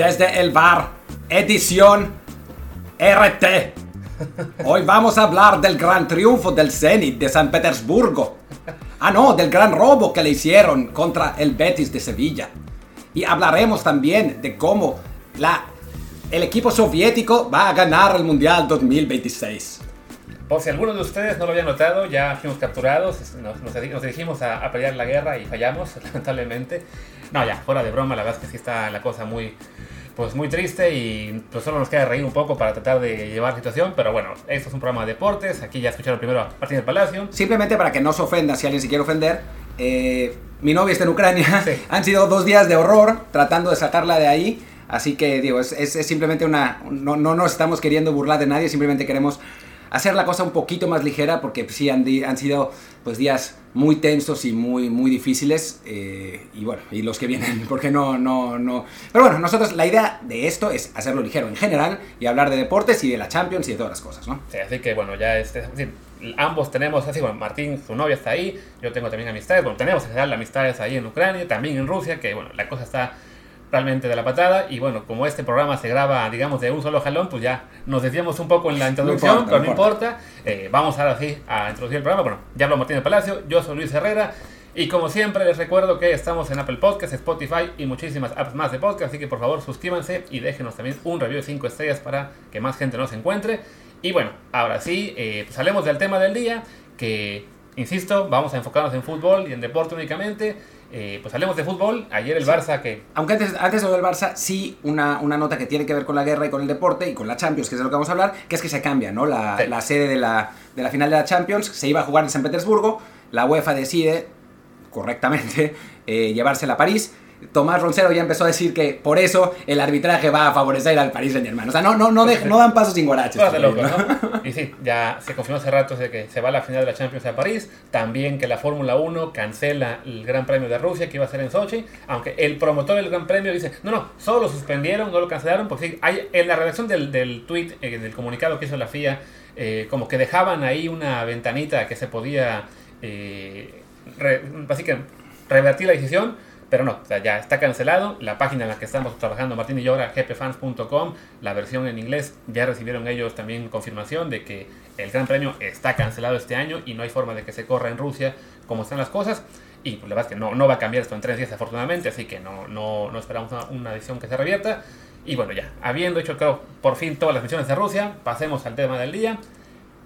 desde el bar, edición RT. Hoy vamos a hablar del gran triunfo del Zenit de San Petersburgo. Ah, no, del gran robo que le hicieron contra el Betis de Sevilla. Y hablaremos también de cómo la, el equipo soviético va a ganar el Mundial 2026. Por si alguno de ustedes no lo había notado, ya fuimos capturados, nos, nos dirigimos a, a, pelear la guerra y fallamos, lamentablemente. No, ya, fuera de broma, la verdad es que sí está la cosa muy, pues muy triste y pues solo nos queda reír un poco para tratar de llevar la situación, pero bueno, esto es un programa de deportes, aquí ya escucharon primero a Martín del Palacio. Simplemente para que no se ofenda si alguien se quiere ofender, eh, mi novia está en Ucrania, sí. han sido dos días de horror tratando de sacarla de ahí, así que digo, es, es, es simplemente una, no, no nos estamos queriendo burlar de nadie, simplemente queremos hacer la cosa un poquito más ligera porque sí han, sido pues días muy tensos y muy muy difíciles eh, y bueno y los que vienen porque no no no. Pero bueno nosotros la idea de esto es hacerlo ligero en general y hablar de deportes y de la Champions y de todas las cosas no sí, así que bueno ya este ambos tenemos así bueno Martín su novia está ahí yo tengo también amistades bueno tenemos en general amistades ahí en Ucrania también en Rusia que bueno la cosa está realmente de la patada. Y bueno, como este programa se graba, digamos, de un solo jalón, pues ya nos decíamos un poco en la introducción, no importa, pero no importa. importa. Eh, vamos ahora sí a introducir el programa. Bueno, ya hablo Martín Palacio, yo soy Luis Herrera. Y como siempre les recuerdo que estamos en Apple Podcasts, Spotify y muchísimas apps más de podcast, así que por favor suscríbanse y déjenos también un review de 5 estrellas para que más gente nos encuentre. Y bueno, ahora sí, eh, pues hablemos del tema del día, que, insisto, vamos a enfocarnos en fútbol y en deporte únicamente. Eh, pues hablemos de fútbol. Ayer el sí. Barça que... Aunque antes, antes de lo del Barça, sí una, una, nota que tiene que ver con la guerra y con el deporte y con la Champions, que es de lo que vamos a hablar, que es que se cambia, ¿no? La, sí. la sede de la, de la final de la Champions se iba a jugar en San Petersburgo, la UEFA decide, correctamente, eh, llevársela a París. Tomás Roncero ya empezó a decir que por eso el arbitraje va a favorecer al Paris Saint Germain. O sea, no, no, no, de, no dan pasos sin guaraches. loco, ¿no? Y sí, ya se confirmó hace rato de que se va a la final de la Champions a París. También que la Fórmula 1 cancela el Gran Premio de Rusia que iba a ser en Sochi. Aunque el promotor del Gran Premio dice, no, no, solo lo suspendieron, no lo cancelaron. Porque sí, hay, en la redacción del, del tweet, eh, del comunicado que hizo la FIA, eh, como que dejaban ahí una ventanita que se podía, eh, re, básicamente, revertir la decisión pero no, ya está cancelado. La página en la que estamos trabajando, Martín y yo, ahora gpfans.com, la versión en inglés, ya recibieron ellos también confirmación de que el Gran Premio está cancelado este año y no hay forma de que se corra en Rusia como están las cosas. Y pues, la verdad es que no, no va a cambiar esto en tres días, afortunadamente, así que no, no, no esperamos una, una decisión que se revierta. Y bueno, ya, habiendo hecho, creo, por fin todas las misiones de Rusia, pasemos al tema del día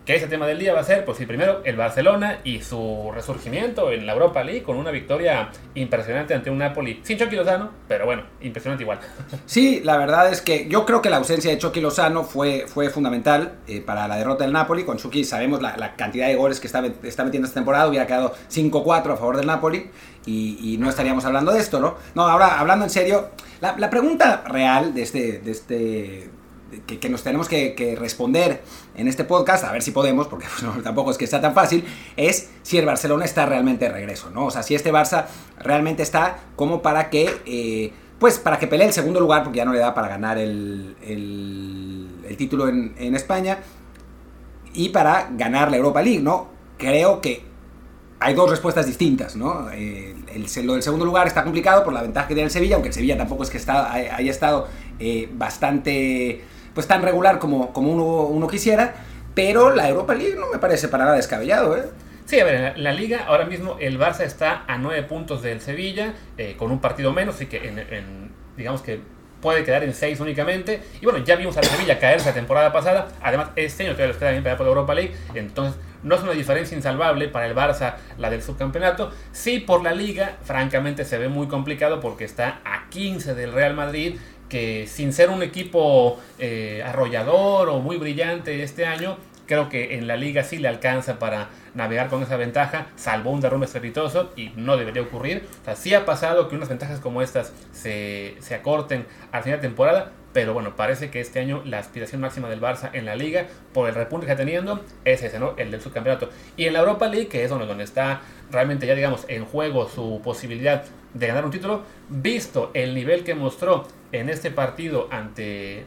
que ese tema del día va a ser, pues sí, primero el Barcelona y su resurgimiento en la Europa League con una victoria impresionante ante un Napoli sin Chucky Lozano, pero bueno, impresionante igual. Sí, la verdad es que yo creo que la ausencia de Chucky Lozano fue, fue fundamental eh, para la derrota del Napoli. Con Chucky sabemos la, la cantidad de goles que está, está, metiendo esta temporada, hubiera quedado 5-4 a favor del Napoli y, y, no estaríamos hablando de esto, ¿no? No, ahora hablando en serio, la, la pregunta real de este... De este que, nos tenemos que, responder en este podcast, a ver si podemos, porque pues, tampoco es que sea tan fácil, es si el Barcelona está realmente de regreso, ¿no? O sea, si este Barça realmente está como para que, eh, pues, para que pelee el segundo lugar, porque ya no le da para ganar el, el, el título en, en, España, y para ganar la Europa League, ¿no? Creo que hay dos respuestas distintas, ¿no? Eh, el, lo del segundo lugar está complicado por la ventaja que tiene el Sevilla, aunque el Sevilla tampoco es que está, haya estado eh, bastante pues tan regular como, como uno, quisiera, pero la Europa League no me parece para nada descabellado, ¿eh? Sí, a ver, la, la, liga ahora mismo el Barça está a nueve puntos del Sevilla, eh, con un partido menos, así que digamos que puede quedar en seis únicamente. Y bueno, ya vimos al Sevilla caerse la temporada pasada, además este año todavía les queda bien para por Europa League, entonces no es una diferencia insalvable para el Barça la del subcampeonato. Sí, por la liga, francamente se ve muy complicado porque está a 15 del Real Madrid, que sin ser un equipo eh, arrollador o muy brillante este año, creo que en la liga sí le alcanza para navegar con esa ventaja, salvo un derrumbe estrepitoso y no debería ocurrir. O sí ha pasado que unas ventajas como estas se, se acorten al final de temporada, pero bueno, parece que este año la aspiración máxima del Barça en la liga, por el repunte que está teniendo, es ese, ¿no? El del subcampeonato. Y en la Europa League, que es donde, donde está realmente ya, digamos, en juego su posibilidad de ganar un título, visto el nivel que mostró en este partido ante,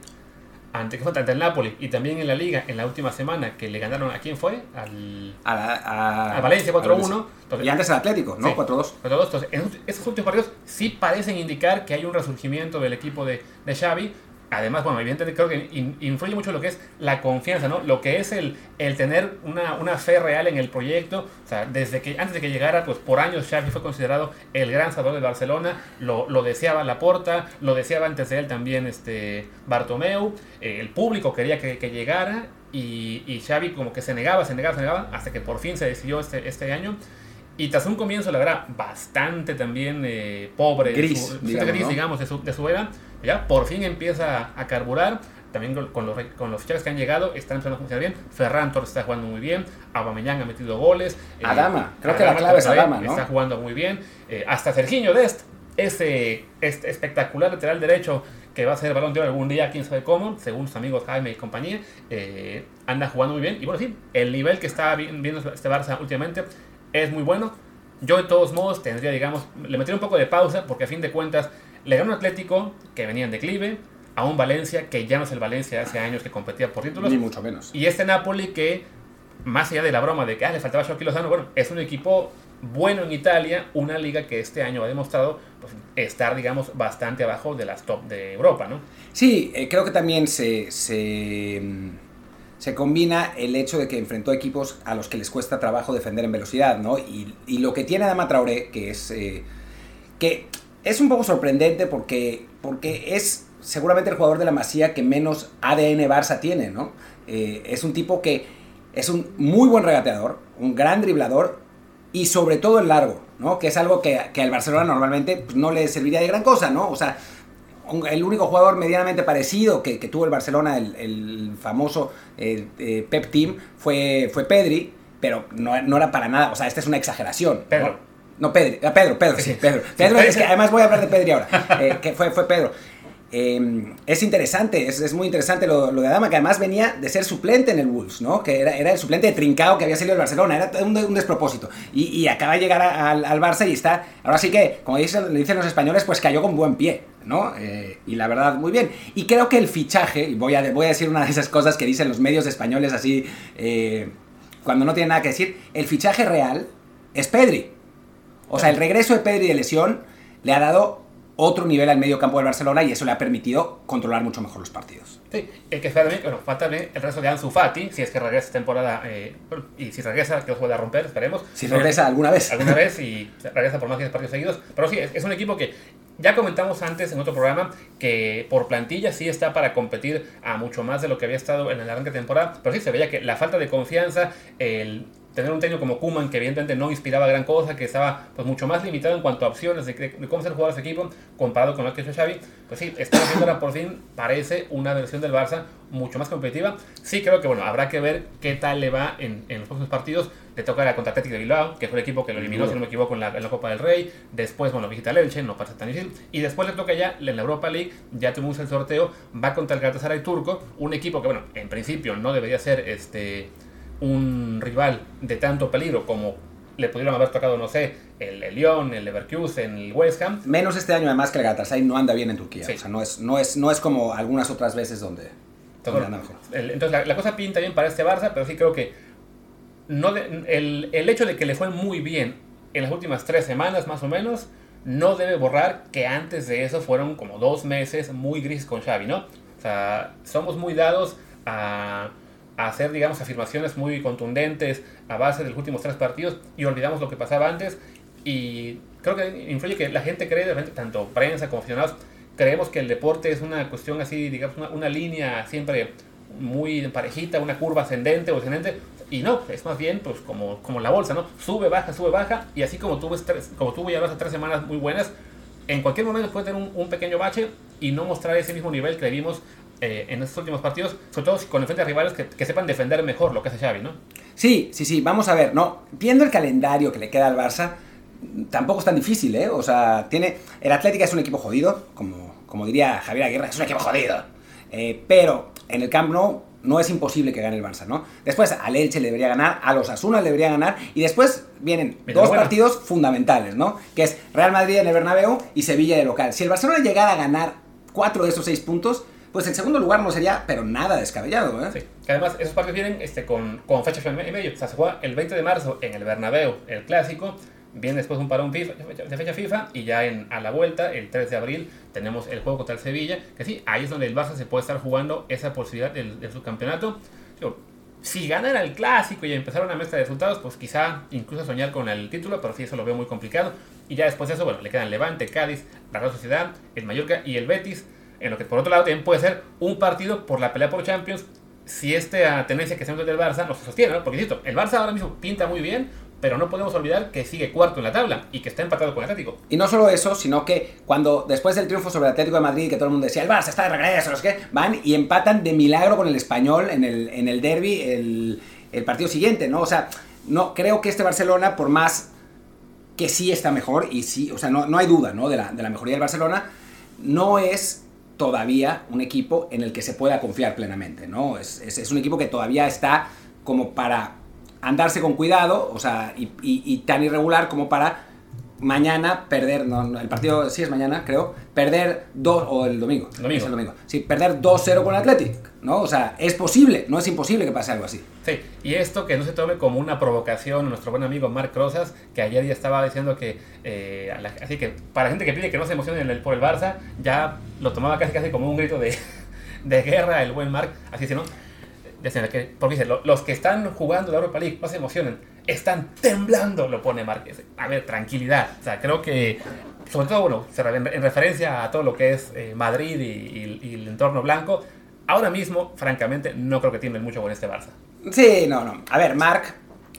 ante, ante el Napoli y también en la Liga en la última semana que le ganaron a quién fue? Al, A, la- a- a Valencia 4-1. a- Y antes al Atlético, ¿no? Sí. 4-2. Pero todos estos, en estos últimos partidos sí parecen indicar que hay un resurgimiento del equipo de, de Xavi. Además, bueno, evidentemente creo que in- influye mucho lo que es la confianza, ¿no? Lo que es el, el tener una, una fe real en el proyecto. O sea, desde que antes de que llegara, pues por años Xavi fue considerado el gran salvador de Barcelona. Lo, lo deseaba Laporta, lo deseaba antes de él también este Bartomeu. Eh, el público quería que, que llegara y, y Xavi como que se negaba, se negaba, se negaba, hasta que por fin se decidió este, este año. Y tras un comienzo, la verdad, bastante también eh, pobre, Gris, su- digamos, gris, ¿no? digamos, de su, de su era, ya por fin empieza a carburar. También con- los, con los fichajes que han llegado, están empezando a funcionar bien. Ferran Torres está jugando muy bien. Aubameyang ha metido goles. eh, Adama, creo que la clave es Adama, ¿no? Está jugando muy bien. Eh, hasta Serginho Dest, ese, este espectacular lateral derecho que va a ser balón de oro algún día, quién sabe cómo, según sus amigos Jaime y compañía, eh, anda jugando muy bien. Y bueno, sí, el nivel que está vi- viendo este Barça últimamente es muy bueno. Yo de todos modos tendría, digamos, le metería un poco de pausa porque a fin de cuentas le ganó un Atlético que venía en declive, a un Valencia que ya no es el Valencia hace años que competía por títulos. Ni mucho menos. Y este Napoli que, más allá de la broma de que ah, le faltaba Shoki Lozano, bueno, es un equipo bueno en Italia, una liga que este año ha demostrado pues, estar, digamos, bastante abajo de las top de Europa, ¿no? Sí, eh, creo que también se, se, mm, se combina el hecho de que enfrentó equipos a los que les cuesta trabajo defender en velocidad, ¿no? Y, y lo que tiene Adama Traoré, que es, eh, que es un poco sorprendente porque, porque es seguramente el jugador de la Masía que menos ADN Barça tiene, ¿no? Eh, es un tipo que es un muy buen regateador, un gran driblador y sobre todo el largo, ¿no? Que es algo que, que al Barcelona normalmente pues, no le serviría de gran cosa, ¿no? O sea, el único jugador medianamente parecido que, tuvo el Barcelona, el, famoso eh, eh, Pep Team, fue, fue Pedri, pero no, no era para nada, o sea, esta es una exageración. ¿no? No, Pedri, ah, Pedro, Pedro, sí. Pedro. Sí, Pedro, Pedro. es que además voy a hablar de Pedri ahora, eh, que fue, fue Pedro. Eh, es interesante, es, es muy interesante lo, lo de Adama, que además venía de ser suplente en el Wolves, ¿no? Que era, era el suplente de Trincao que había salido del Barcelona, era un, un despropósito. Y, y acaba de llegar a- al, al Barça y está, ahora sí que, como dicen, le dicen los españoles, pues cayó con buen pie, ¿no? Eh, y la verdad, muy bien. Y creo que el fichaje, y voy a, voy a decir una de esas cosas que dicen los medios españoles así, eh, cuando no tienen nada que decir, el fichaje real es Pedri. O sea, el regreso de Pedri de lesión le ha dado otro nivel al medio campo del Barcelona y eso le ha permitido controlar mucho mejor los partidos. Sí, el que espera también, bueno, falta también el resto de Ansu Fati, si es que regresa temporada, eh, y si regresa, que lo pueda romper, esperemos. Si regresa alguna vez. alguna vez y regresa por más de 10 partidos seguidos. Pero sí, es, es un equipo que ya comentamos antes en otro programa que por plantilla sí está para competir a mucho más de lo que había estado en el arranque de temporada. Pero sí se veía que la falta de confianza, el tener un técnico como Kuman que evidentemente no inspiraba gran cosa, que estaba pues mucho más limitado en cuanto a opciones de, de cómo ser jugador de ese equipo comparado con lo que hecho Xavi, pues sí, estamos viendo ahora por fin parece una versión del Barça mucho más competitiva. Sí creo que bueno, habrá que ver qué tal le va en, en los próximos partidos. Le toca la contra Athletic de Bilbao, que fue el equipo que lo eliminó, si no me equivoco, en la, en la Copa del Rey. Después, bueno, visita el Elche, no pasa tan difícil. Y después le toca ya en la Europa League, ya tuvimos el sorteo, va contra el Galatasaray turco, un equipo que, bueno, en principio no debería ser este un rival de tanto peligro como le pudieron haber tocado, no sé, el, el Lyon, el Leverkusen, el West Ham. Menos este año además que el Galatasaray no anda bien en Turquía. Sí. O sea, no es, no, es, no es como algunas otras veces donde, donde anda mejor. El- Entonces la, la cosa pinta bien para este Barça, pero sí creo que no de- el, el hecho de que le fue muy bien en las últimas tres semanas más o menos, no debe borrar que antes de eso fueron como dos meses muy grises con Xavi, ¿no? O sea, somos muy dados a, hacer, digamos, afirmaciones muy contundentes a base de los últimos tres partidos y olvidamos lo que pasaba antes y creo que influye que la gente cree, de repente, tanto prensa como aficionados, creemos que el deporte es una cuestión así, digamos, una, una línea siempre muy parejita, una curva ascendente o descendente, y no, es más bien pues como, como la bolsa, ¿no? Sube, baja, sube, baja, y así como tuvo, tres, como tuvo ya hace tres semanas muy buenas, en cualquier momento puede tener un, un pequeño bache y no mostrar ese mismo nivel que vimos eh, en estos últimos partidos, sobre todo con el frente a rivales que, que sepan defender mejor lo que hace Xavi, ¿no? Sí, sí, sí, vamos a ver, no, viendo el calendario que le queda al Barça, tampoco es tan difícil, ¿eh? O sea, tiene, el Atlético es un equipo jodido, como, como diría Javier Aguirre, es un equipo jodido, Eh, pero en el Camp Nou no es imposible que gane el Barça, ¿no? Después al Elche le debería ganar, a los Asuna le debería ganar, y después vienen Mira, dos bueno. partidos fundamentales, ¿no? Que es Real Madrid en el Bernabéu y Sevilla de local. Si el Barcelona llegara a ganar cuatro de esos seis puntos, pues el segundo lugar no sería, pero nada descabellado. ¿eh? Sí. Que además, esos partidos vienen este, con, con fecha y medio. O sea, se juega el 20 de marzo en el Bernabéu, el clásico. Viene después un parón FIFA, de fecha FIFA y ya en, a la vuelta, el 3 de abril, tenemos el juego contra el Sevilla. Que sí, ahí es donde el Barça se puede estar jugando esa posibilidad del, de su campeonato. Digo, si ganan el clásico y empezaron una mezcla de resultados, pues quizá incluso soñar con el título, pero sí, eso lo veo muy complicado. Y ya después de eso, bueno, le quedan Levante, Cádiz, la Real Sociedad, el Mallorca y el Betis. En lo que por otro lado también puede ser un partido por la pelea por Champions si esta tendencia que se del Barça no se sostiene, ¿no? Porque insisto, el Barça ahora mismo pinta muy bien, pero no podemos olvidar que sigue cuarto en la tabla y que está empatado con el Atlético. Y no solo eso, sino que cuando después del triunfo sobre el Atlético de Madrid, que todo el mundo decía, el Barça está de regreso, los que van y empatan de milagro con el español en el, en el derby el, el partido siguiente, ¿no? O sea, no, creo que este Barcelona, por más que sí está mejor, y sí, o sea, no, no hay duda, ¿no? De la, de la mejoría del Barcelona, no es todavía un equipo en el que se pueda confiar plenamente, ¿no? Es, es, es un equipo que todavía está como para andarse con cuidado, o sea, y, y, y tan irregular como para mañana perder, no, el partido sí es mañana, creo, perder dos, o el domingo, domingo. Es el domingo, sí, perder 2-0 con el Athletic, ¿no? O sea, es posible, no es imposible que pase algo así. Sí, y esto que no se tome como una provocación, nuestro buen amigo Marc Rosas, que ayer ya estaba diciendo que, eh, la, así que para gente que pide que no se emocionen el, por el Barça, ya lo tomaba casi casi como un grito de, de guerra el buen Marc, así no, que, porque dice, los que están jugando la Europa League no se emocionen, están temblando, lo pone Márquez. A ver, tranquilidad. O sea, creo que, sobre todo, bueno, en referencia a todo lo que es eh, Madrid y, y, y, el entorno blanco, ahora mismo, francamente, no creo que tiemblen mucho con este Barça. Sí, no, no. A ver, Marc,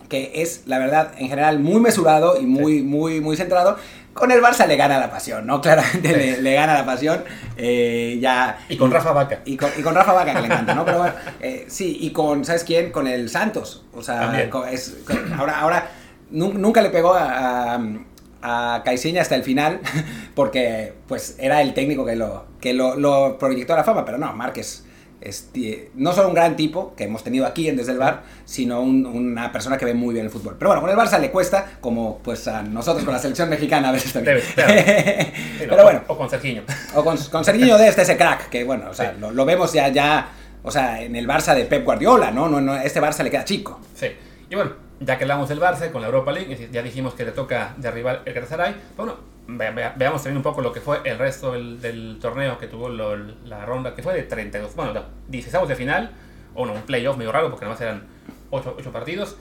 que es, la verdad, en general muy mesurado y muy, sí. muy, muy centrado. Con el Barça le gana la pasión, ¿no? Claramente sí. le, le, gana la pasión. Eh, ya, y con Rafa Vaca. Y con, y con, Rafa Vaca, que le encanta, ¿no? Pero bueno, eh, sí, y con, ¿sabes quién? Con el Santos. O sea, con, es, con, ahora, ahora nunca le pegó a, a a Caixinha hasta el final porque pues era el técnico que lo, que lo, lo proyectó a la fama, pero no, Márquez no solo un gran tipo que hemos tenido aquí en Desde el Bar, sino un, una persona que ve muy bien el fútbol. Pero bueno, con el Barça le cuesta, como pues a nosotros con la selección mexicana a veces también. Debe, claro. Pero bueno. O con Serginho. O con, con Serginho de este, ese crack, que bueno, o sea, sí. lo, lo, vemos ya, ya, o sea, en el Barça de Pep Guardiola, ¿no? No, no Este Barça le queda chico. Sí. Y bueno, ya que hablamos del Barça con la Europa League, ya dijimos que le toca derribar el Galatasaray. Bueno, ve, ve, veamos también un poco lo que fue el resto del, del torneo que tuvo lo, la ronda, que fue de 32, bueno, 16 de final, o no, un playoff medio raro porque nada más eran 8, 8 partidos.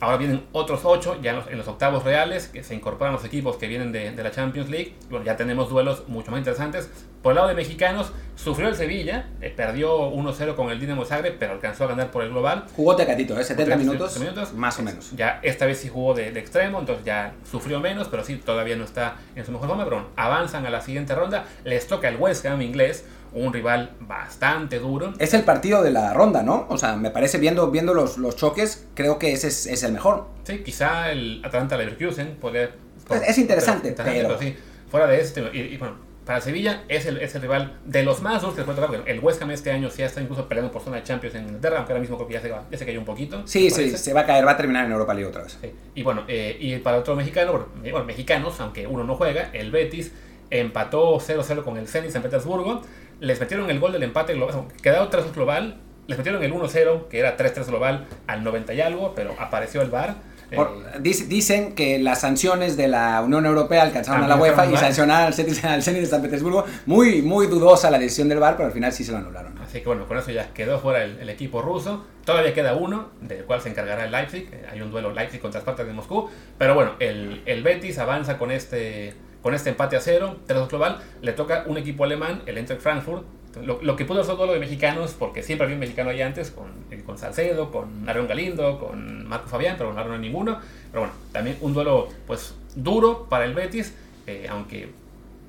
Ahora vienen otros 8 ya en los, en los, octavos reales, que se incorporan los equipos que vienen de, de la Champions League. Bueno, ya tenemos duelos mucho más interesantes. Por el lado de mexicanos, sufrió el Sevilla, eh, perdió 1-0 con el Dinamo Zagreb, pero alcanzó a ganar por el global. Jugó Tecatito, ¿eh? 70 minutos, minutos, más o menos. Ya esta vez sí jugó de, de, extremo, entonces ya sufrió menos, pero sí, todavía no está en su mejor forma. Pero avanzan a la siguiente ronda, les toca el West Ham inglés, un rival bastante duro. Es el partido de la ronda, ¿no? O sea, me parece, viendo, viendo los, los choques, creo que ese es, es el mejor. Sí, quizá el Atlanta Leverkusen puede... Por, es, interesante, pero, pero... pero... sí, fuera de este, y, y, bueno, para Sevilla es el, es el rival de los más duros que puede tocar, el West Ham este año sí está incluso peleando por zona de Champions en Inglaterra, aunque ahora mismo creo que ya se, va, ya se cayó un poquito. Sí, sí, se va a caer, va a terminar en Europa League otra vez. Sí. Y bueno, eh, y para otro mexicano, bueno, bueno, mexicanos, aunque uno no juega, el Betis empató 0-0 con el Zenit San Petersburgo, les metieron el gol del empate global, quedado 3 global, les metieron el 1-0, que era 3-3 global, al 90 y algo, pero apareció el VAR. Por, eh, dicen que las sanciones de la Unión Europea alcanzaron a la UEFA y sancionaron al Zenit, al Zenit de San Petersburgo. Muy, muy dudosa la decisión del VAR, pero al final sí se lo anularon. Así que bueno, con eso ya quedó fuera el, el equipo ruso. Todavía queda uno, del cual se encargará el Leipzig. Hay un duelo Leipzig contra Spartak de Moscú. Pero bueno, el, el Betis avanza con este, con este empate a cero, 3 global. Le toca un equipo alemán, el Eintracht Frankfurt, lo, lo, que pudo ser duelo de mexicanos, porque siempre había un mexicano ahí antes, con, con Salcedo, con Aaron Galindo, con Marco Fabián, pero no hay ninguno. Pero bueno, también un duelo pues duro para el Betis, eh, aunque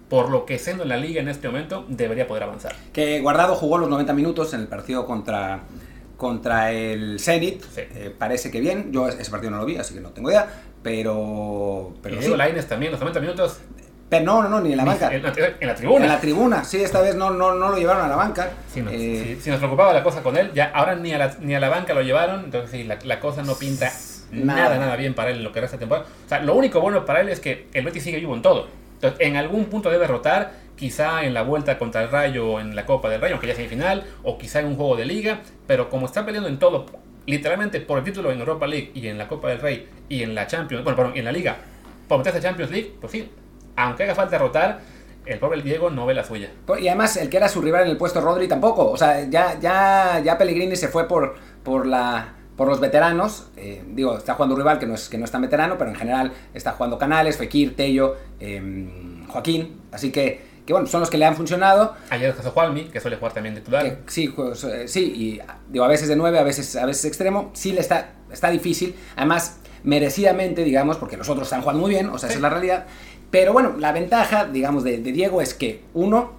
por lo que siendo en la liga en este momento debería poder avanzar. Que Guardado jugó los 90 minutos en el partido contra, contra el Zenit, sí. eh, parece que bien, yo ese partido no lo vi, así que no tengo idea, pero... pero y Diego sí. Lainez también, los 90 minutos pero no, no, no, ni en la banca. En la, en la, tribuna. En la tribuna, sí, esta vez no, no, no lo llevaron a la banca. Sí, no, eh, si, si, nos preocupaba la cosa con él, ya ahora ni a la, ni a la banca lo llevaron, entonces sí, la, la cosa no pinta nada. nada, nada bien para él en lo que resta temporada. O sea, lo único bueno para él es que el Betis sigue vivo en todo. Entonces, en algún punto debe rotar, quizá en la vuelta contra el Rayo en la Copa del Rayo, aunque ya sea final, o quizá en un juego de liga, pero como está peleando en todo, literalmente por el título en Europa League y en la Copa del Rey y en la Champions, bueno, perdón, en la liga, por meterse a Champions League, pues sí, aunque haga falta derrotar, el pobre Diego no ve la suya. Y además, el que era su rival en el puesto Rodri tampoco. O sea, ya, ya, ya Pellegrini se fue por, por la por los veteranos, eh, digo, está jugando un rival que no, es, que no es tan veterano, pero en general está jugando Canales, Fekir, Tello, em, Joaquín, así que, que, bueno, son los que le han funcionado. Ayer José Juanmi, que suele jugar también titular. sí, pues, sí, y digo, a veces de 9, a veces, a veces extremo, sí le está, está difícil, además merecidamente, digamos, porque los otros están jugando muy bien, o sea, esa es la realidad, pero bueno, la ventaja, digamos, de, de Diego es que, uno,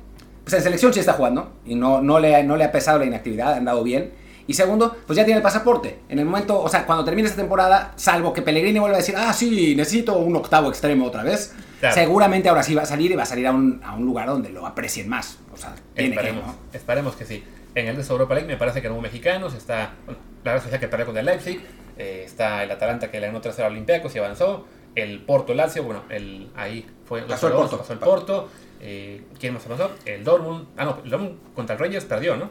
pues en selección sí está jugando, y no, no, le, no le ha pesado la inactividad, ha andado bien, y segundo, pues ya tiene el pasaporte. En el momento, o sea, cuando termine esta temporada, salvo que Pellegrini vuelva a decir, ah, sí, necesito un octavo extremo otra vez, seguramente ahora sí va a salir y va a salir a un, a un lugar donde lo aprecien más. O sea, tiene esperemos, que, esperemos que sí. En el de Europa League me parece que no mexicanos, está bueno, la Real Sociedad que perdió con el Leipzig, eh, está el Atalanta que le ganó 3-0 al Olympiacos y avanzó, el Porto Lazio, bueno, el, ahí fue pasó el Porto. Pasó el Porto. Eh, ¿Quién más avanzó? El Dortmund. Ah, no, el Dortmund contra el Rangers perdió, ¿no?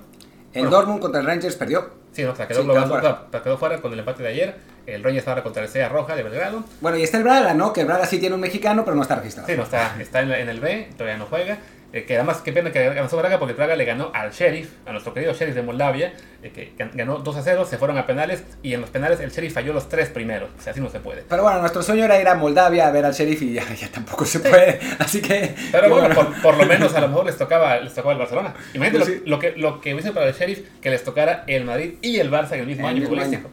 El Dortmund contra el Rangers perdió. Sí, no, o sea, quedó, fuera. quedó, fuera. con el empate de ayer. El Rangers ahora contra el Sea Roja de Belgrado. Bueno, y está el Braga, ¿no? Que el Braga sí tiene un mexicano, pero no está registrado. Sí, no está, está en, el B, todavía no juega. Eh, que además, qué pena que avanzó Braga porque Braga le ganó al Sheriff, a nuestro querido Sheriff de Moldavia, eh, que ganó 2 a 0, se fueron a penales y en los penales el Sheriff falló los tres primeros. O sea, así no se puede. Pero bueno, nuestro sueño era ir a Moldavia a ver al Sheriff y ya, tampoco se puede. Así que. Pero bueno, Por, lo menos a lo mejor les tocaba, les tocaba el Barcelona. Imagínate pues lo, que, lo que hubiese para el Sheriff que les tocara el Madrid y el Barça en el mismo año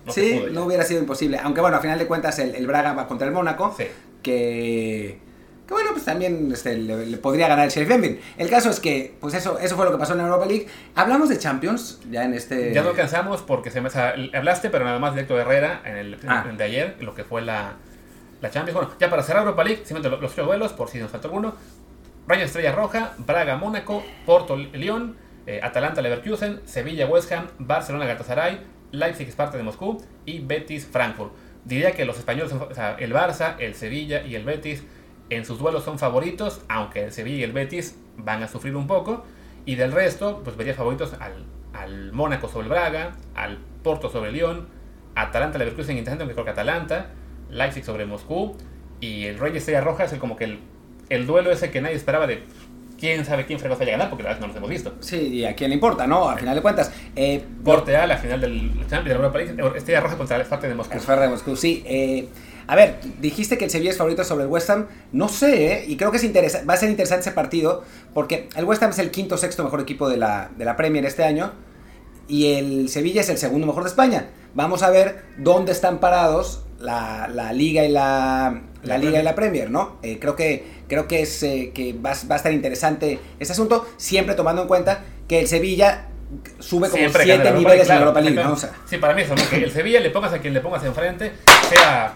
sí, no hubiera sido imposible. Aunque bueno, a final de cuentas el, el Braga va contra el Mónaco. Que que bueno, pues también este, le, podría ganar el Sheriff. En el caso es que, pues eso, eso fue lo que pasó en la Europa League. Hablamos de Champions ya en este. Ya no alcanzamos porque se me hablaste, pero nada más directo de Herrera en el, ah. de ayer, lo que fue la, la Champions. Bueno, ya para cerrar Europa League, simplemente los, los duelos, por si nos falta alguno. Rayo Estrella Roja, Braga Mónaco, Porto León, eh, Atalanta Leverkusen, Sevilla West Ham, Barcelona Galatasaray, Leipzig Sparta de Moscú y Betis Frankfurt. Diría que los españoles, o sea, el Barça, el Sevilla y el Betis en sus duelos son favoritos, aunque el Sevilla y el Betis van a sufrir un poco. Y del resto, pues vería favoritos al, al Mónaco sobre el Braga, al Porto sobre el Lyon, Atalanta Leverkusen interesante, aunque creo que Atalanta, Leipzig sobre Moscú, y el Rey Estrella Roja es el, como que el, el duelo ese que nadie esperaba de quién sabe quién fregos vaya a ganar, porque la verdad no los hemos visto. Sí, y a quién le importa, ¿no? Al final de cuentas. Eh, Corte A, la final del Champions de Europa League, Estrella Roja contra el Esparta de Moscú. Esparta de Moscú, sí. Eh, a ver, dijiste que el Sevilla es favorito sobre el West Ham. No sé, ¿eh? y creo que es va a ser interesante ese partido, porque el West Ham es el quinto o sexto mejor equipo de la, de la Premier este año, y el Sevilla es el segundo mejor de España. Vamos a ver dónde están parados la, la Liga y la, la, Liga y la Premier, ¿no? Eh, creo que, creo que, es, eh, que va, va, a estar interesante este asunto, siempre tomando en cuenta que el Sevilla sube como siete niveles en Europa League, ¿no? sí, para mí eso, ¿no? que el Sevilla le pongas a quien le pongas enfrente, sea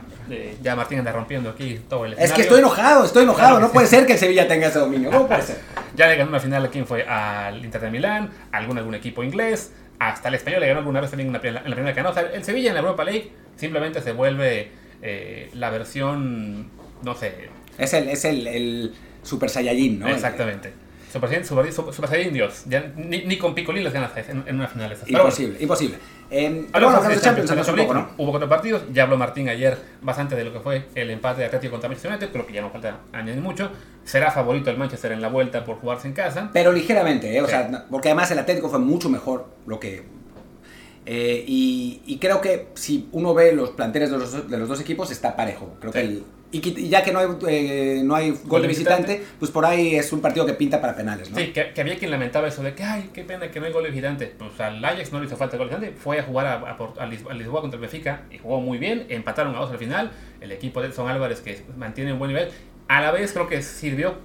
ya Martín anda rompiendo aquí todo el Es que estoy enojado, estoy enojado. no puede ser que el Sevilla tenga ese dominio. No puede ser. ya le ganó una final a quién fue al Inter de Milán, algún, algún equipo inglés, hasta el español le ganó alguna vez también en la, primera canosa. El Sevilla en la Europa League simplemente se vuelve eh, la versión, no sé. Es el, es el, el Super Saiyajin, ¿no? Exactamente. Super Saiyan, Super, Super, Super Saiyan Dios. Ya, ni, ni, con Picolín les ganas en, en una final de Imposible, bueno. imposible. Eh, pero bueno, de Champions, Champions un poco, ¿no? Hubo cuatro partidos, ya habló Martín ayer bastante de lo que fue el empate de Atlético contra Manchester United, creo que ya no falta añadir mucho. Será favorito el Manchester en la vuelta por jugarse en casa. Pero ligeramente, ¿eh? o sea, porque además el Atlético fue mucho mejor lo que eh, y, y, creo que si uno ve los planteles de los, de los dos equipos está parejo. Creo sí. que el, y, ya que no hay, eh, no hay gol de visitante, visitante, pues por ahí es un partido que pinta para penales, ¿no? Sí, que, que, había quien lamentaba eso de que, ay, qué pena que no hay gol de visitante. Pues al Ajax no le hizo falta gol de visitante, fue a jugar a, a, a, Lisboa contra el Benfica y jugó muy bien, empataron a dos al final. El equipo de Edson Álvarez que mantiene un buen nivel. A la vez creo que sirvió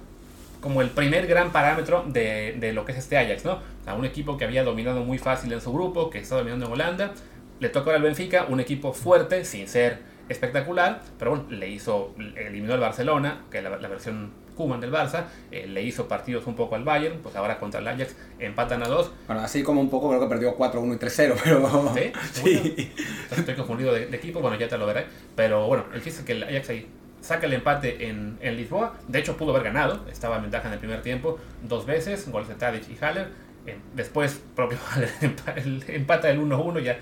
como el primer gran parámetro de, de, lo que es este Ajax, ¿no? O sea, un equipo que había dominado muy fácil en su grupo, que está dominando en Holanda. Le tocó al Benfica, un equipo fuerte, sin ser espectacular, pero bueno, le hizo, eliminó al Barcelona, que es la, la versión Kuman del Barça, eh, le hizo partidos un poco al Bayern, pues ahora contra el Ajax empatan a dos. Bueno, así como un poco creo que perdió 4-1 y 3-0, pero... Sí, sí. estoy confundido de, de, equipo, bueno, ya te lo veré, pero bueno, el chiste es que el Ajax ahí saca el empate en, en, Lisboa. De hecho, pudo haber ganado. Estaba en ventaja en el primer tiempo dos veces, goles de Tadic y Haller. Eh, después, propio Haller empata el 1-1 ya,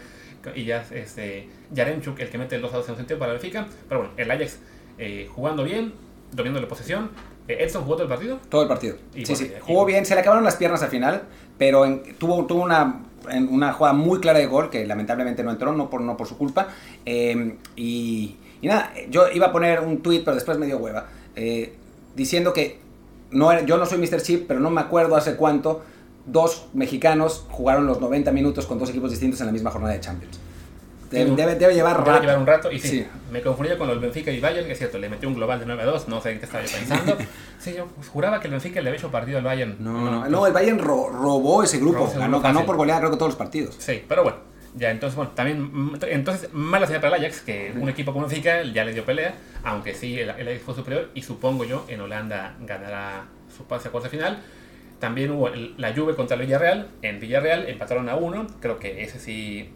y ya este, Yaremchuk el que mete el 2-2 en un sentido para Benfica. Pero bueno, el Ajax eh, jugando bien, dominando la posesión. Eh, ¿Edson jugó todo el partido? Todo el partido. sí, sí. Jugó bien, se le acabaron las piernas al final, pero tuvo, tuvo una, una jugada muy clara de gol que lamentablemente no entró, no por, no por su culpa. y y nada, yo iba a poner un tweet, pero después me dio hueva, eh, diciendo que no yo no soy Mr. Chip, pero no me acuerdo hace cuánto dos mexicanos jugaron los 90 minutos con dos equipos distintos en la misma jornada de Champions. Debe, debe, llevar rato. Debe llevar un rato. Y sí, me confundí con el Benfica y Bayern, que es cierto, le metió un global de 9 a 2, no sé en qué estaba pensando. sí, yo juraba que el Benfica le había hecho partido al Bayern. No, no, no, el Bayern robó ese grupo, ganó, ganó, por goleada creo que todos los partidos. Sí, pero bueno, ya, entonces, bueno, también, mm, entonces, mala señal para el Ajax, que un equipo como Benfica ya le dio pelea, aunque sí, el, Ajax fue superior, y supongo yo, en Holanda ganará su pase a cuarta final. También hubo la Juve contra el Villarreal, en Villarreal empataron a uno, creo que ese sí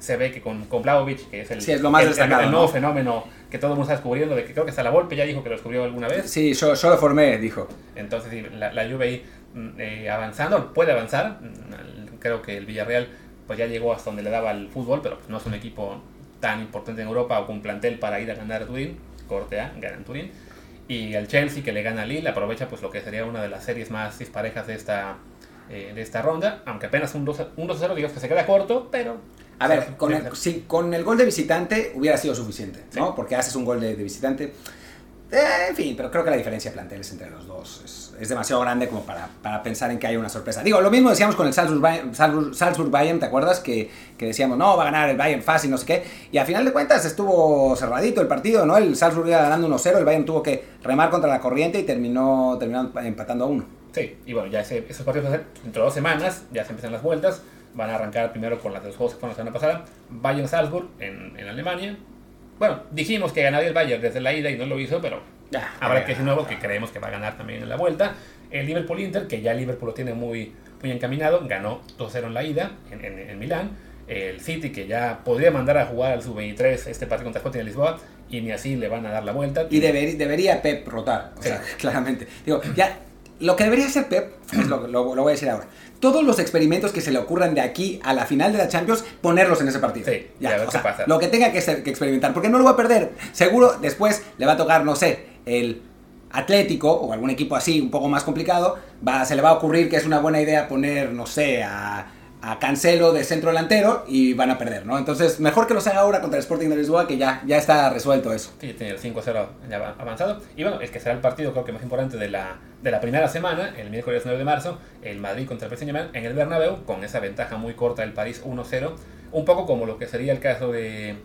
se ve que con, con que es el, sí, es lo más destacado, el, nuevo fenómeno que todo el mundo está descubriendo, de que creo que hasta la Volpe ya dijo que lo descubrió alguna vez. Sí, yo, yo lo formé, dijo. Entonces, la, la Juve ahí mm, eh, avanzando, puede avanzar, mm, creo que el Villarreal pues ya llegó hasta donde le daba el fútbol, pero no es un equipo tan importante en Europa o con plantel para ir a ganar Turín, corte A, gana en Turín. Y el Chelsea que le gana a Lille aprovecha pues lo que sería una de las series más disparejas de esta, eh, de esta ronda, aunque apenas un 2-0 digamos que se queda corto, pero... A ver, con el, con el gol de visitante hubiera sido suficiente, ¿no? Porque haces un gol de, de visitante eh, en fin, pero creo que la diferencia de planteles entre los dos es, demasiado grande como para, para, pensar en que hay una sorpresa. Digo, lo mismo decíamos con el Salzburg-Bayern, ¿te acuerdas? Que, que, decíamos, no, va a ganar el Bayern fácil, no sé qué. Y al final de cuentas estuvo cerradito el partido, ¿no? El Salzburg iba ganando 1-0, el Bayern tuvo que remar contra la corriente y terminó, terminó empatando a uno. Sí, y bueno, ya esos partidos dentro de dos semanas, ya se empiezan las vueltas. Van a arrancar primero con las dos juegos que fueron la semana pasada. Bayern-Salzburg en, en Alemania, bueno, dijimos que ganaría el Bayern desde la ida y no lo hizo, pero habrá que decir nuevo que creemos que va a ganar también en la vuelta. El Liverpool Inter, que ya Liverpool lo tiene muy, muy encaminado, ganó 2-0 en la ida en, en, Milán. El City, que ya podría mandar a jugar al sub-23 este partido contra Sporting de Lisboa, y ni así le van a dar la vuelta. Y debería Pep rotar, o sea, claramente. Digo, ya, lo que debería hacer Pep, lo, lo voy a decir ahora, todos los experimentos que se le ocurran de aquí a la final de la Champions, ponerlos en ese partido. Sí, ya, sea, pasa. Lo que tenga que, que, experimentar, porque no lo va a perder. Seguro después le va a tocar, no sé, el Atlético o algún equipo así un poco más complicado, va, se le va a ocurrir que es una buena idea poner, no sé, a a Cancelo de centro delantero y van a perder, ¿no? Entonces, mejor que lo haga ahora contra el Sporting de Lisboa, que ya, ya está resuelto eso. Sí, tiene el 5-0 ya avanzado. Y bueno, es que será el partido creo que más importante de la, de la primera semana, el miércoles 9 de marzo, el Madrid contra el PSG en el Bernabéu, con esa ventaja muy corta del París 1-0, un poco como lo que sería el caso de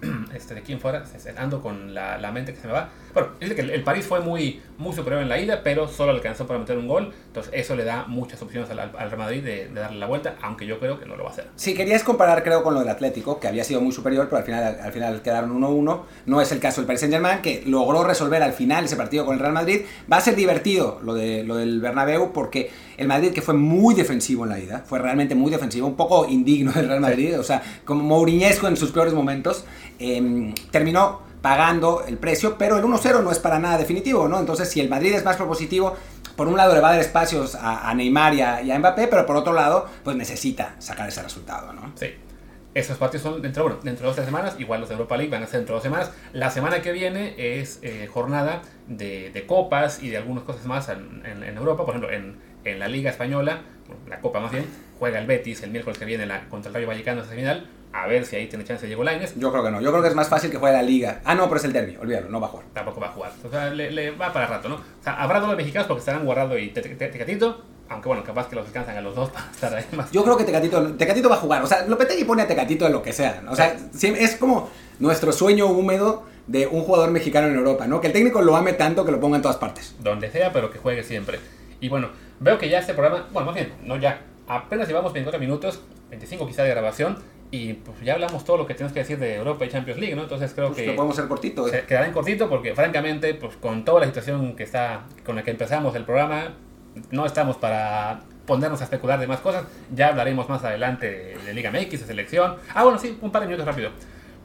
este, de quién fuera, ando con la, la, mente que se me va. Bueno, dice que el, París fue muy, muy superior en la ida, pero solo alcanzó para meter un gol. Entonces, eso le da muchas opciones al, al Real Madrid de, darle la vuelta, aunque yo creo que no lo va a hacer. Si querías comparar, creo, con lo del Atlético, que había sido muy superior, pero al final, al final quedaron 1-1. No es el caso del Paris Saint-Germain, que logró resolver al final ese partido con el Real Madrid. Va a ser divertido lo, de, lo del Bernabéu, porque el Madrid, que fue muy defensivo en la ida, fue realmente muy defensivo, un poco indigno del Real Madrid, o sea, como Mourinhesco en sus peores momentos, em, terminó pagando el precio, pero el 1-0 no es para nada definitivo, ¿no? Entonces, si el Madrid es más propositivo, por un lado le va a dar espacios a, Neymar y a, Mbappé, pero por otro lado, pues necesita sacar ese resultado, ¿no? Sí. Esos partidos son dentro, bueno, dentro de dos tres semanas, igual los de Europa League van a ser dentro de dos semanas. La semana que viene es eh, jornada de, copas y de algunas cosas más en, en Europa. Por ejemplo, en, en la Liga Española, la Copa más bien, juega el Betis el miércoles que viene la, contra el Rayo Vallecano esa final. A ver si ahí tiene chance de Diego Lainez. Yo creo que no. Yo creo que es más fácil que juegue la Liga. Ah, no, pero es el derby. Olvídalo, no va a jugar. Tampoco va a jugar. O sea, le, va para rato, ¿no? O sea, habrá dos mexicanos porque estarán Guardado y Tecatito. Aunque bueno, capaz que los descansan a los dos para estar ahí más. Yo creo que Tecatito, Tecatito va a jugar. O sea, Lopetegui pone a Tecatito en lo que sea. O sea, es como nuestro sueño húmedo de un jugador mexicano en Europa, ¿no? Que el técnico lo ame tanto que lo ponga en todas partes. Donde sea, pero que juegue siempre. Y bueno, veo que ya este programa, bueno, más bien, no ya, apenas llevamos 24 minutos, 25 quizá de grabación, y pues ya hablamos todo lo que tenemos que decir de Europa y Champions League, ¿no? Entonces creo pues que... Lo podemos hacer cortito. ¿eh? Quedará en cortito porque francamente, pues con toda la situación que está, con la que empezamos el programa, no estamos para ponernos a especular de más cosas. Ya hablaremos más adelante de, Liga MX, de selección. Ah, bueno, sí, un par de minutos rápido.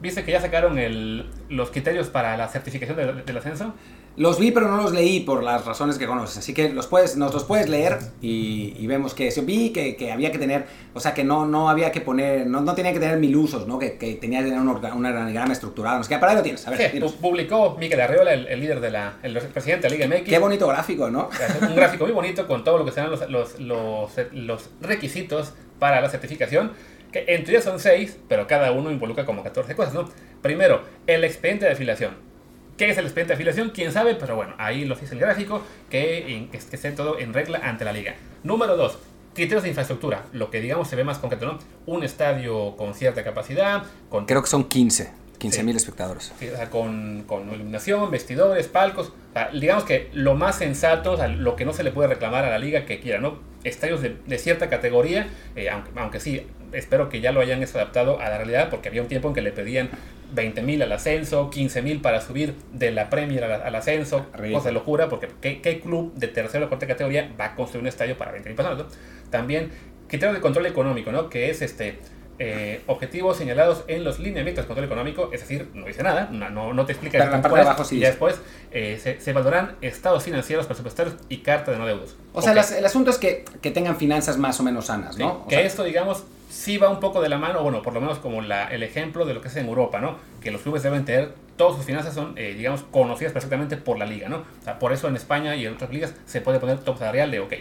¿Viste que ya sacaron el, los criterios para la certificación del, del ascenso? Los vi, pero no los leí por las razones que conoces. Así que los puedes, nos los puedes leer y, y vemos que vi que, que, había que tener, o sea, que no, no había que poner, no, no tenía que tener mil usos, ¿no? Que, que tenía que tener un, un organigrama estructurado. No sé qué, para ahí lo tienes. A ver, sí, publicó Miguel Arreola, el, el, líder de la, el presidente de la Liga MX. Qué bonito gráfico, ¿no? Un gráfico muy bonito con todo lo que serán los, los, los, los requisitos para la certificación que en teoría son seis, pero cada uno involucra como 14 cosas, ¿no? Primero, el expediente de afiliación ¿Qué es el expediente de afiliación? ¿Quién sabe? Pero bueno, ahí lo dice el gráfico, que, que, esté todo en regla ante la liga. Número 2. Criterios de infraestructura, lo que digamos se ve más concreto, ¿no? Un estadio con cierta capacidad. Con, Creo que son 15. 15 mil sí. espectadores. Sí, o sea, con, con, iluminación, vestidores, palcos. O sea, digamos que lo más sensato, o sea, lo que no se le puede reclamar a la liga que quiera, ¿no? Estadios de, de cierta categoría, eh, aunque, aunque sí, espero que ya lo hayan adaptado a la realidad, porque había un tiempo en que le pedían 20 mil al ascenso, 15 mil para subir de la Premier al, al ascenso, Río. cosa de locura, porque ¿qué, ¿qué, club de tercera o cuarta categoría va a construir un estadio para 20 mil personas? ¿no? También criterio de control económico, ¿no? Que es este eh, objetivos señalados en los lineamientos de control económico, es decir, no dice nada, no, no te explica Pero la parte de abajo sí y ya después eh, se, se, valoran estados financieros, presupuestarios y carta de no deudos. O okay. sea, las, el asunto es que, que, tengan finanzas más o menos sanas, ¿no? Sí, o que sea, esto, digamos, sí va un poco de la mano, bueno, por lo menos como el ejemplo de lo que es en Europa, ¿no? Que los clubes deben tener, todas sus finanzas son, eh, digamos, conocidas perfectamente por la liga, ¿no? Por eso en España y en otras ligas se puede poner top salarial de, ok,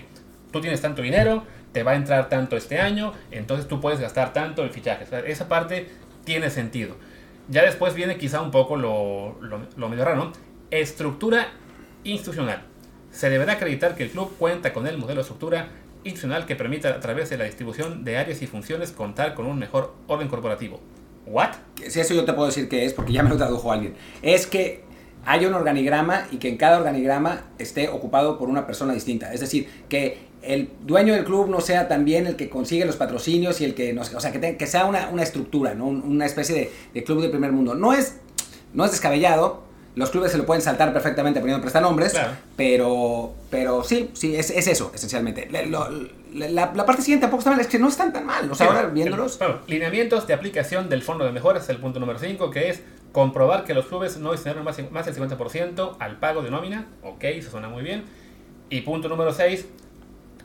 tú tienes tanto dinero, te va a entrar tanto este año, entonces tú puedes gastar tanto en fichajes. O sea, esa parte tiene sentido. Ya después viene quizá un poco lo, lo, lo medio raro, ¿no? Estructura institucional. Se deberá acreditar que el club cuenta con el modelo de estructura institucional que permita a través de la distribución de áreas y funciones contar con un mejor orden corporativo. ¿What? Si eso yo te puedo decir que es, porque ya me lo tradujo alguien. Es que hay un organigrama y que en cada organigrama esté ocupado por una persona distinta. Es decir, que el dueño del club no sea también el que consigue los patrocinios y el que, no, o sea, que, te, que sea una, una, estructura, ¿no? una especie de, de, club de primer mundo. No es, no es descabellado, los clubes se lo pueden saltar perfectamente poniendo prestanombres, claro. pero, pero sí, sí, es, es eso, esencialmente. Lo, la, la, parte siguiente tampoco está mal, es que no están tan mal, o sea, sí, ahora viéndolos... El, bueno, lineamientos de aplicación del fondo de mejoras, el punto número 5, que es comprobar que los clubes no destinaron más, más del 50% al pago de nómina, ok, eso suena muy bien. Y punto número 6,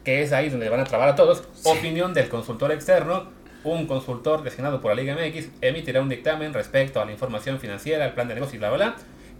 que es ahí donde van a trabar a todos, sí. opinión del consultor externo, un consultor designado por la Liga MX emitirá un dictamen respecto a la información financiera, el plan de negocio y bla, bla, bla,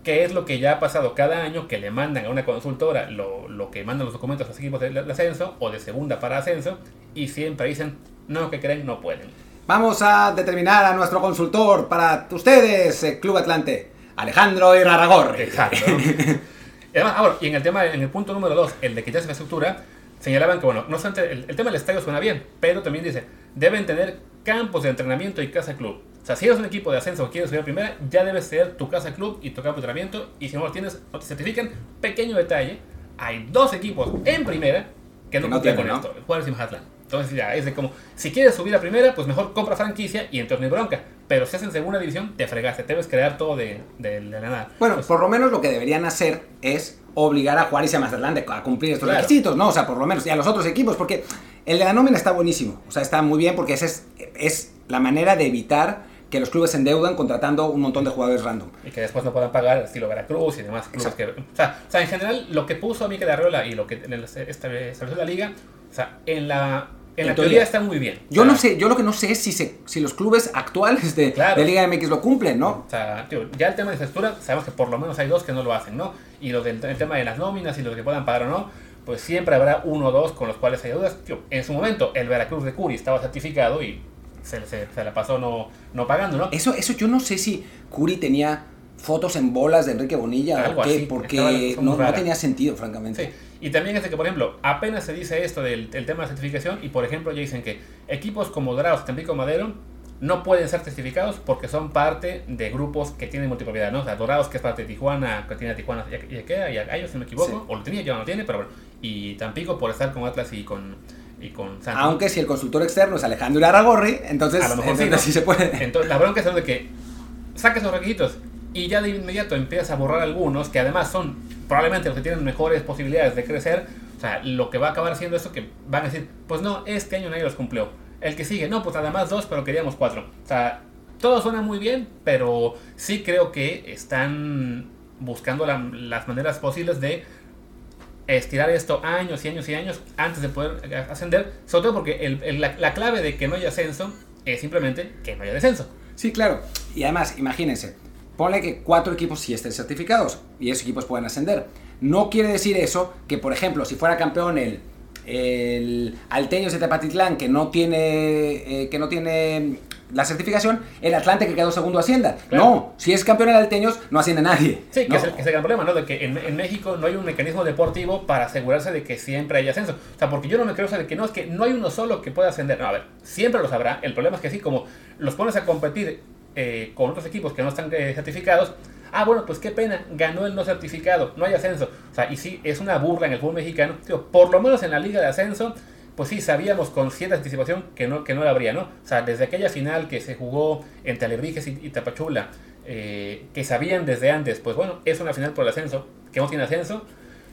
que es lo que ya ha pasado cada año, que le mandan a una consultora lo, lo que mandan los documentos a los equipos de, de ascenso o de segunda para ascenso, y siempre dicen, no, que creen, no pueden. Vamos a determinar a nuestro consultor para ustedes, eh, Club Atlante, Alejandro Iraragorri. Exacto. Además, ahora, y en el tema, en el punto número 2, el de quitarse infraestructura, señalaban que, bueno, no obstante, el, el, tema del estadio suena bien, pero también dice, deben tener campos de entrenamiento y casa club. O sea, si eres un equipo de ascenso o quieres subir a primera, ya debes ser tu casa club y tu campo de entrenamiento. Y si no lo tienes, no te certifican. Pequeño detalle, hay dos equipos en primera que no, cumplen con ¿no? esto, Juárez y Mazatlán. Entonces ya es de como, si quieres subir a primera, pues mejor compra franquicia y entonces no hay bronca. Pero si estás en segunda división, te fregaste, te debes crear todo de, de, de la nada. Bueno, pues, por lo menos lo que deberían hacer es obligar a Juárez y a Mazatlán a cumplir estos claro. requisitos, ¿no? O sea, por lo menos, y a los otros equipos, porque el de la nómina está buenísimo, o sea, está muy bien porque esa es, es la manera de evitar que los clubes se endeudan contratando un montón de jugadores random. Y que después no puedan pagar, estilo Veracruz y demás clubes que... O sea, o sea, en general, lo que puso Mikel Arreola y lo que estableció la liga, o sea, en la en la teoría, teoría, está muy bien. Yo no sé, yo lo que no sé es si, se, si los clubes actuales de, claro. de, Liga MX lo cumplen, ¿no? O sea, tío, ya el tema de infraestructura, sabemos que por lo menos hay dos que no lo hacen, ¿no? Y lo del el tema de las nóminas y lo que puedan pagar o no, pues siempre habrá uno o dos con los cuales hay dudas. Tío, en su momento, el Veracruz de Curi estaba certificado y se, se, se la pasó no, no pagando, ¿no? Eso, eso yo no sé si Curi tenía fotos en bolas de Enrique Bonilla Algo o qué, así, porque no, no, tenía sentido, francamente. Sí. Y también es de que, por ejemplo, apenas se dice esto del, tema de certificación y, por ejemplo, ya dicen que equipos como Dorados, Tampico, Madero no pueden ser certificados porque son parte de grupos que tienen multipropiedad, ¿no? O sea, Dorados, que es parte de Tijuana, que tiene Tijuana y Ikea, y a ellos, si no me equivoco, sí. o lo tenía, ya no lo tiene, pero bueno. Y Tampico por estar con Atlas y con, y con Santos. Aunque si el consultor externo es Alejandro Aragorri, entonces, a lo mejor entonces sí, sí, se puede. Entonces, la bronca es de que saques los requisitos y ya de inmediato empiezas a borrar algunos que además son probablemente los que tienen mejores posibilidades de crecer. O sea, lo que va a acabar haciendo esto que van a decir, pues no, este año nadie los cumplió. El que sigue, no, pues además dos, pero queríamos cuatro. O sea, todo suena muy bien, pero sí creo que están buscando las maneras posibles de estirar esto años y años y años antes de poder ascender, sobre todo porque la, clave de que no haya ascenso es simplemente que no haya descenso. Sí, claro. Y además, imagínense, ponle que cuatro equipos sí estén certificados y esos equipos pueden ascender. No quiere decir eso que, por ejemplo, si fuera campeón el, el Alteños de Tepatitlán, que no tiene, eh, que no tiene la certificación, el Atlante que quedó segundo ascienda. No, si es campeón el Alteños, no asciende nadie. Sí, que, es el, gran problema, ¿no? De que en, México no hay un mecanismo deportivo para asegurarse de que siempre haya ascenso. O sea, porque yo no me creo de que no, es que no hay uno solo que pueda ascender. No, a ver, siempre lo sabrá. El problema es que sí, como los pones a competir eh, con otros equipos que no están eh, certificados, ah, bueno, pues qué pena, ganó el no certificado, no hay ascenso. O sea, y sí, es una burla en el fútbol mexicano. por lo menos en la liga de ascenso pues sí, sabíamos con cierta anticipación que no, que no la habría, ¿no? O sea, desde aquella final que se jugó entre Alebrijes y, Tapachula, eh, que sabían desde antes, pues bueno, es una final por el ascenso, que no tiene ascenso,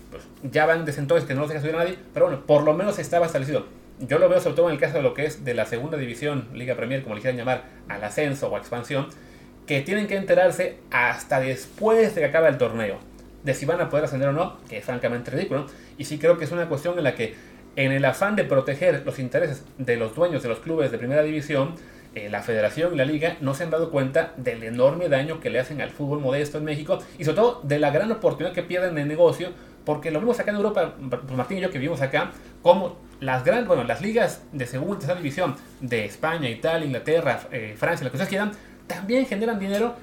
pues ya van desde entonces que no los deja subir a nadie, pero bueno, por lo menos estaba establecido. Yo lo veo sobre todo en el caso de lo que es de la segunda división, Liga Premier, como le quieran llamar, al ascenso o a expansión, que tienen que enterarse hasta después de que acabe el torneo, de si van a poder ascender o no, que es francamente ridículo, y sí creo que es una cuestión en la que en el afán de proteger los intereses de los dueños de los clubes de primera división, eh, la federación y la liga no se han dado cuenta del enorme daño que le hacen al fútbol modesto en México y sobre todo de la gran oportunidad que pierden en negocio, porque lo vimos acá en Europa, pues Martín y yo que vivimos acá, como las grandes, bueno, las ligas de segunda y tercera división de España, Italia, Inglaterra, eh, Francia, lo que ustedes quieran, también generan dinero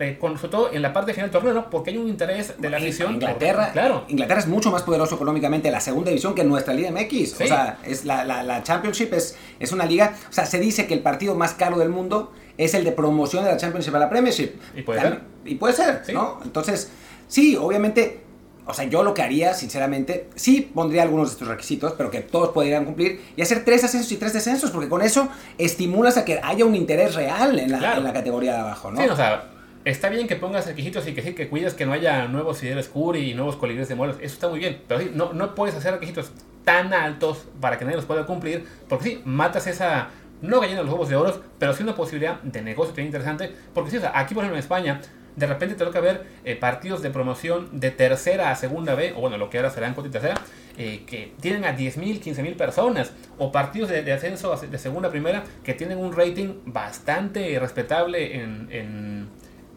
eh, con, sobre todo en la parte final del torneo, ¿no? Porque hay un interés de la afición. Inglaterra, claro. Inglaterra es mucho más poderoso económicamente la segunda división que nuestra Liga MX. O sea, es la, la, Championship es, es una liga. O sea, se dice que el partido más caro del mundo es el de promoción de la Championship a la Premiership. Y puede ser. Y puede ser, ¿no? Entonces, sí, obviamente. O sea, yo lo que haría, sinceramente, sí pondría algunos de estos requisitos, pero que todos podrían cumplir, y hacer tres ascensos y tres descensos, porque con eso estimulas a que haya un interés real en la, en la categoría de abajo, ¿no? Sí, o sea, Está bien que pongas requisitos y que sí, que cuides que no haya nuevos Fideles Curry y nuevos colibríes de muelos. Eso está muy bien. Pero sí, no, no puedes hacer requisitos tan altos para que nadie los pueda cumplir. Porque sí, matas esa. No gallina los huevos de oro, pero sí una posibilidad de negocio tan interesante. Porque sí, o sea, aquí por ejemplo en España, de repente te toca ver eh, partidos de promoción de tercera a segunda B, o bueno, lo que ahora será en cuota y tercera, eh, que tienen a 10.000, 15.000 personas, o partidos de, ascenso de segunda a primera que tienen un rating bastante respetable en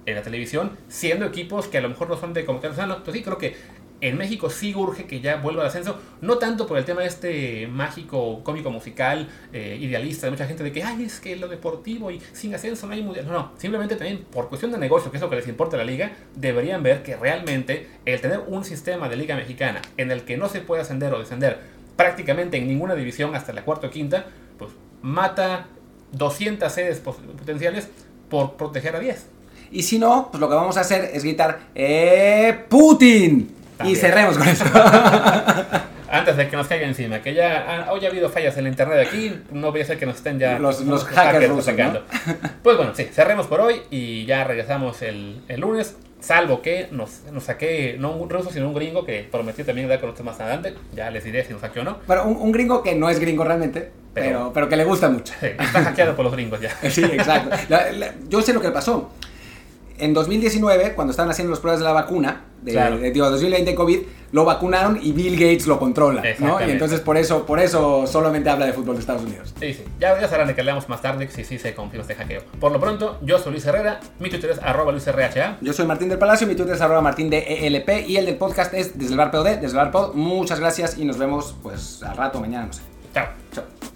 la televisión, siendo equipos que a lo mejor no son de como Entonces sí, creo que en México sí urge que ya vuelva al ascenso, no tanto por el tema este mágico, cómico, musical, eh, idealista de mucha gente de que, ay, es que lo deportivo y sin ascenso no hay mundial. No, no, simplemente también por cuestión de negocio, que es lo que les importa la liga, deberían ver que realmente el tener un sistema de liga mexicana en el que no se puede ascender o descender prácticamente en ninguna división hasta la cuarta o quinta, pues mata 200 sedes potenciales por proteger a 10. Y si no, pues lo que vamos a hacer es gritar ¡Eh, Putin! Y cerremos con eso. Antes de que nos caiga encima, que ya hoy ha habido fallas en el internet aquí, no voy a ser que nos estén ya los, los, hackers, sacando. Pues bueno, sí, cerremos por hoy y ya regresamos el, el lunes. Salvo que nos, nos saqué, no un ruso, sino un gringo que prometió también dar con nosotros más adelante. Ya les diré si nos hackeó o no. Pero un, gringo que no es gringo realmente, pero, pero, que le gusta mucho. Sí, está hackeado por los gringos ya. Sí, exacto. yo sé lo que pasó en 2019, cuando estaban haciendo las pruebas de la vacuna, de, 2020 COVID, lo vacunaron y Bill Gates lo controla, ¿no? Y entonces por eso, por eso solamente habla de fútbol de Estados Unidos. Sí, sí. Ya, ya sabrán de que hablamos más tarde si sí se confirma este hackeo. Por lo pronto, yo soy Luis Herrera, mi Twitter es arroba LuisRHA. Yo soy Martín del Palacio, mi Twitter es arroba Martín de ELP y el del podcast es desde el bar POD, desde el bar Pod. Muchas gracias y nos vemos pues al rato, mañana, no sé. Chao. Chao.